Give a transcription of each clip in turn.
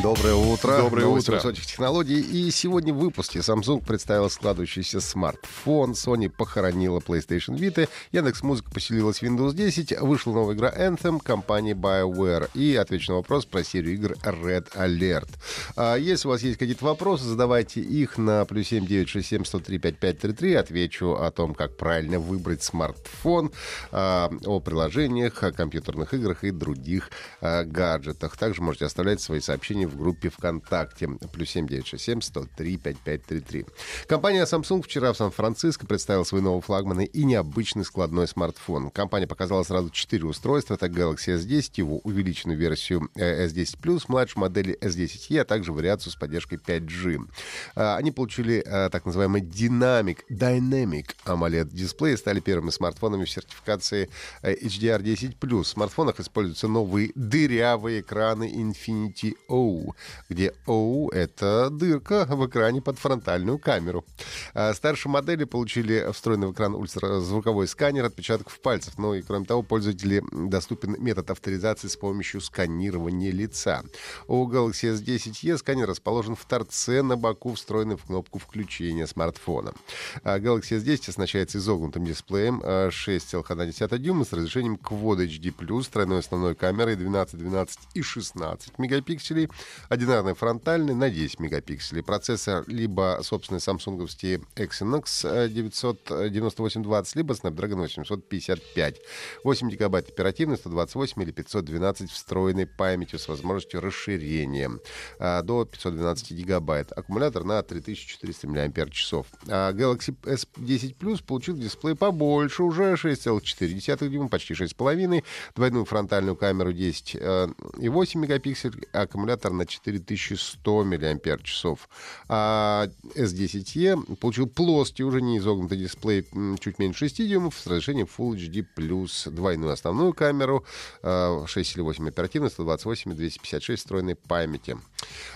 Доброе утро. Доброе Новости утро. высоких технологий. И сегодня в выпуске Samsung представил складывающийся смартфон, Sony похоронила PlayStation Vita, Яндекс Музыка поселилась в Windows 10, вышла новая игра Anthem компании BioWare и отвечу на вопрос про серию игр Red Alert. А если у вас есть какие-то вопросы, задавайте их на плюс 7967 103 5533. Отвечу о том, как правильно выбрать смартфон, а, о приложениях, о компьютерных играх и других а, гаджетах. Также можете оставлять свои сообщения в группе ВКонтакте. Плюс 7967 103 5533. Компания Samsung вчера в Сан-Франциско представила свой новый флагманный и необычный складной смартфон. Компания показала сразу четыре устройства. Это Galaxy S10, его увеличенную версию э, S10 Plus, младшую модель S10e, а также вариацию с поддержкой 5G. А, Они получили э, так называемый Dynamic, Dynamic AMOLED дисплей и стали первыми смартфонами в сертификации э, HDR10+. В смартфонах используются новые дырявые экраны Infinity O, где O — это дырка в экране под фронтальную камеру. А Старшие модели получили встроенный в экран ультразвуковой сканер отпечатков пальцев. Ну и кроме того, пользователю доступен метод авторизации с помощью сканирования лица. У Galaxy S10e сканер расположен в торце на боку, встроенный в кнопку включения смартфона. А Galaxy S10 оснащается изогнутым дисплеем а, 6,1 дюйма с разрешением Quad HD+, тройной основной камерой 12, 12 и 16 мегапикселей, одинарной фронтальной на 10 мегапикселей. Процессор либо собственный самсунговский Exynos э, 99820, либо Snapdragon 855. 8 гигабайт оперативной, 128 или 512 встроенной памятью с возможностью расширения а, до 512 гигабайт. Аккумулятор на 3400 мАч. А Galaxy S10 Plus получил дисплей побольше, уже 6,4 дюйма, почти 6,5, двойную фронтальную камеру 10 э, и 8 мегапикселей, аккумулятор на 4100 мАч. А S10e получил плоский, уже не изогнутый дисплей чуть меньше 6 дюймов с разрешением Full HD+, двойную основную камеру, э, 6 или 8 оперативной, 128 и 256 встроенной памяти.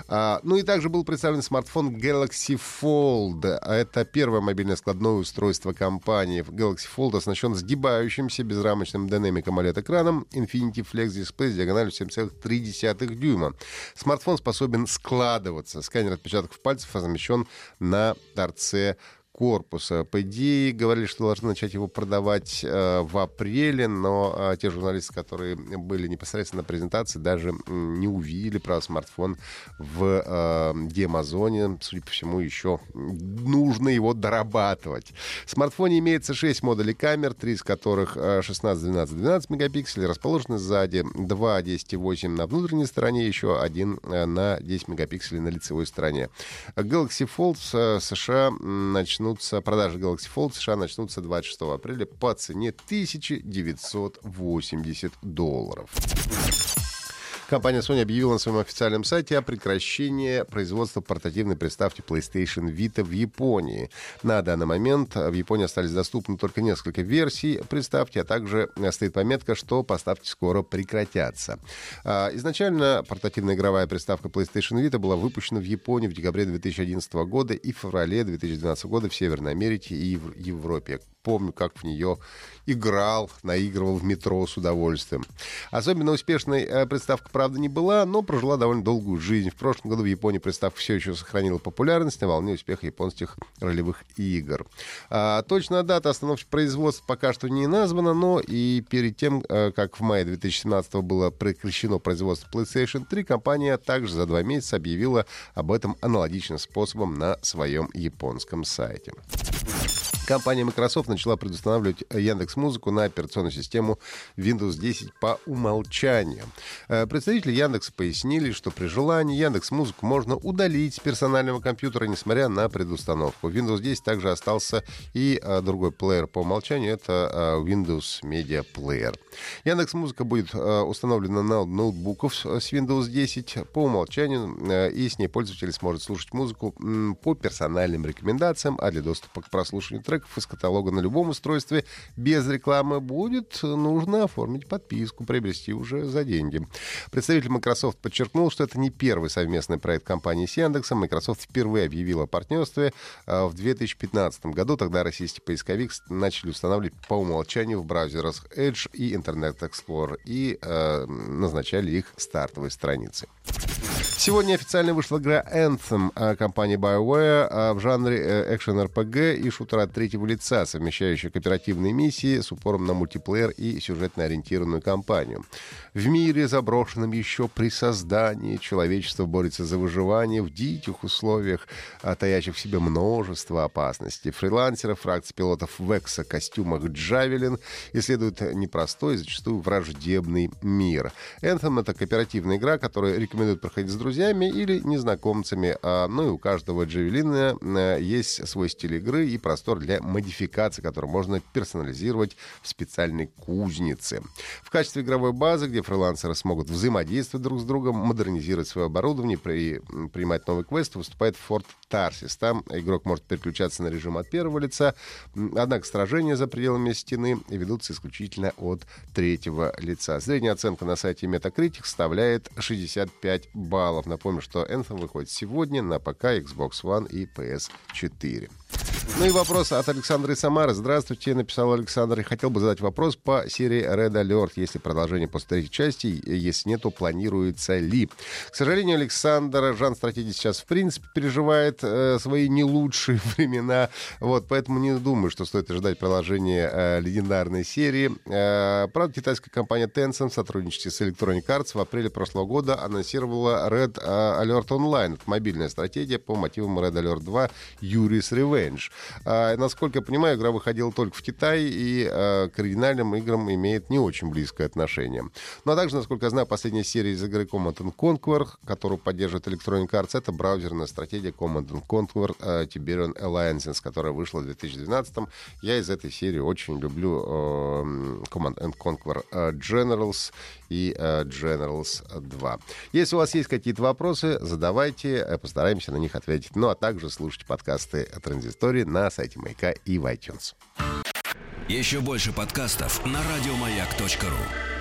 А, Ну и также был представлен смартфон Galaxy Fold. Это первое мобильное складное устройство компании. Galaxy Fold оснащен сгибающимся безрамочным Dynamic AMOLED экраном Infinity Flex Display с диагональю 7,3 дюйма. Смартфон способен складываться. Сканер отпечатков пальцев размещен на торце корпуса. По идее, говорили, что должны начать его продавать э, в апреле, но э, те журналисты, которые были непосредственно на презентации, даже м, не увидели про смартфон в э, демозоне. Судя по всему, еще нужно его дорабатывать. В смартфоне имеется 6 модулей камер, три из которых э, 16, 12, 12 мегапикселей, расположены сзади, 2 10,8 на внутренней стороне, еще один э, на 10 мегапикселей на лицевой стороне. Galaxy Fold в США начнутся, продажи Galaxy Fold США начнутся 26 апреля по цене 1980 долларов. Компания Sony объявила на своем официальном сайте о прекращении производства портативной приставки PlayStation Vita в Японии. На данный момент в Японии остались доступны только несколько версий приставки, а также стоит пометка, что поставки скоро прекратятся. А, Изначально портативная игровая приставка PlayStation Vita была выпущена в Японии в декабре 2011 года и в феврале 2012 года в Северной Америке и в Европе. Помню, как в нее играл, наигрывал в метро с удовольствием. Особенно успешной э, приставка, правда, не была, но прожила довольно долгую жизнь. В прошлом году в Японии приставка все еще сохранила популярность на волне успеха японских ролевых игр. А, точная дата остановки производства пока что не названа, но и перед тем, э, как в мае 2017 было прекращено производство PlayStation 3, компания также за два месяца объявила об этом аналогичным способом на своем японском сайте. Компания Microsoft начала предустанавливать Яндекс Музыку на операционную систему Windows 10 по умолчанию. Э, Представители Яндекса пояснили, что при желании Яндекс Музыку можно удалить с персонального компьютера, несмотря на предустановку. Windows 10 также остался и э, другой плеер по умолчанию, это э, Windows Media Player. Яндекс Музыка будет установлена на ноутбуков с Windows 10 по умолчанию, и с ней пользователь сможет слушать музыку по персональным рекомендациям, а для доступа к прослушиванию треков треков из каталога на любом устройстве без рекламы, будет нужно оформить подписку, приобрести уже за деньги. Представитель Microsoft подчеркнул, что это не первый совместный проект компании с Яндексом. Microsoft впервые объявила о партнерстве а, в 2015 году. Тогда российский поисковик начали устанавливать по умолчанию в браузерах Edge и Internet Explorer и э, назначали их стартовые страницы. Сегодня официально вышла игра Anthem компании BioWare а, в жанре э, экшен-РПГ и шутера третьего лица, совмещающая кооперативные миссии с упором на мультиплеер и сюжетно-ориентированную кампанию. В мире, заброшенном еще при создании, человечество борется за выживание в диких условиях, таящих в себе множество опасностей. Фрилансеры фракции пилотов в эксо-костюмах Джавелин исследуют непростой, зачастую враждебный мир. Anthem — это кооперативная игра, которую рекомендуют проходить с друзьями или незнакомцами. А, ну и у каждого Джавелина э, есть свой стиль игры и простор для модификации, который можно персонализировать в специальной кузнице. В качестве игровой базы, где фрилансеры смогут взаимодействовать друг с другом, модернизировать свое оборудование, при, принимать новый квест, выступает Форт Тарсис. Там игрок может переключаться на режим от первого лица, однако сражения за пределами стены ведутся исключительно от третьего лица. Средняя оценка на сайте Metacritic составляет 65 баллов баллов. Напомню, что Anthem выходит сегодня на ПК, Xbox One и PS4. Ну и вопрос от Александра из Самары. Здравствуйте, написал Александр. И хотел бы задать вопрос по серии Red Alert. Если продолжение после третьей части, если нет, то планируется ли? К сожалению, Александр, Жан Стратегий сейчас в принципе переживает э, свои не лучшие времена. Вот, поэтому не думаю, что стоит ожидать продолжения э, легендарной серии. Э, правда, китайская компания Tencent в сотрудничестве с Electronic Arts в апреле прошлого года анонсировала Red э, Alert Online. Это мобильная стратегия по мотивам Red Alert 2 Yuri's Revenge. А, насколько я понимаю, игра выходила только в Китае и а, к оригинальным играм имеет не очень близкое отношение. Ну а также, насколько я знаю, последняя серия из игры Command Conquer, которую поддерживает Electronic Arts, это браузерная стратегия Command Conquer uh, Tiberian Alliances, которая вышла в 2012 -м. Я из этой серии очень люблю uh, Command Conquer uh, Generals и uh, Generals 2. Если у вас есть какие-то вопросы, задавайте, э, постараемся на них ответить. Ну а также слушайте подкасты Транзистории на сайте Маяка и в iTunes. Еще больше подкастов на радиомаяк.ру